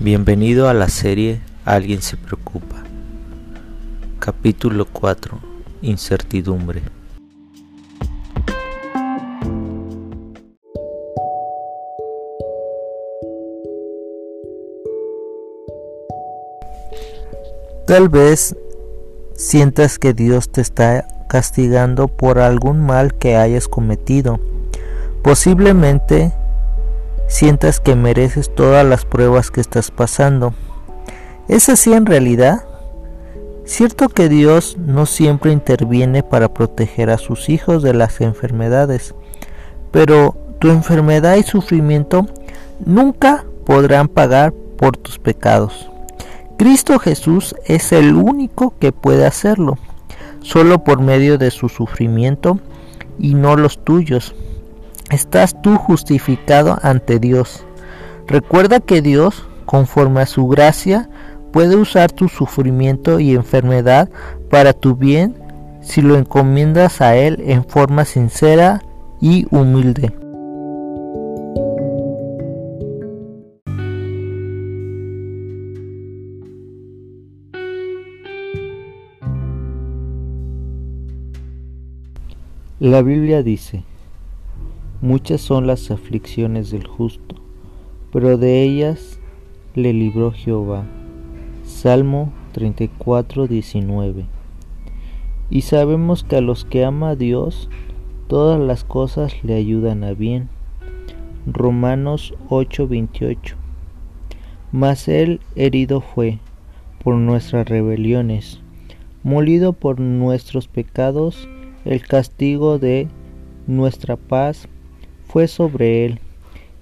Bienvenido a la serie Alguien se preocupa. Capítulo 4. Incertidumbre. Tal vez sientas que Dios te está castigando por algún mal que hayas cometido. Posiblemente sientas que mereces todas las pruebas que estás pasando. ¿Es así en realidad? Cierto que Dios no siempre interviene para proteger a sus hijos de las enfermedades, pero tu enfermedad y sufrimiento nunca podrán pagar por tus pecados. Cristo Jesús es el único que puede hacerlo, solo por medio de su sufrimiento y no los tuyos estás tú justificado ante Dios. Recuerda que Dios, conforme a su gracia, puede usar tu sufrimiento y enfermedad para tu bien si lo encomiendas a Él en forma sincera y humilde. La Biblia dice, Muchas son las aflicciones del justo, pero de ellas le libró Jehová. Salmo 34, 19. Y sabemos que a los que ama a Dios, todas las cosas le ayudan a bien. Romanos 8, 28. Mas él herido fue por nuestras rebeliones, molido por nuestros pecados, el castigo de nuestra paz fue sobre él,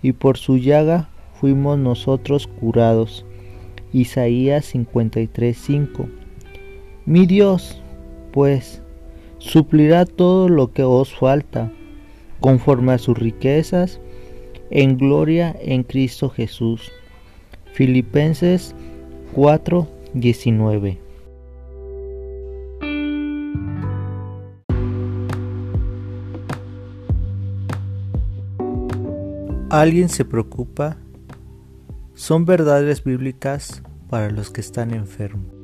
y por su llaga fuimos nosotros curados. Isaías 53:5 Mi Dios, pues, suplirá todo lo que os falta, conforme a sus riquezas, en gloria en Cristo Jesús. Filipenses 4:19 alguien se preocupa son verdades bíblicas para los que están enfermos.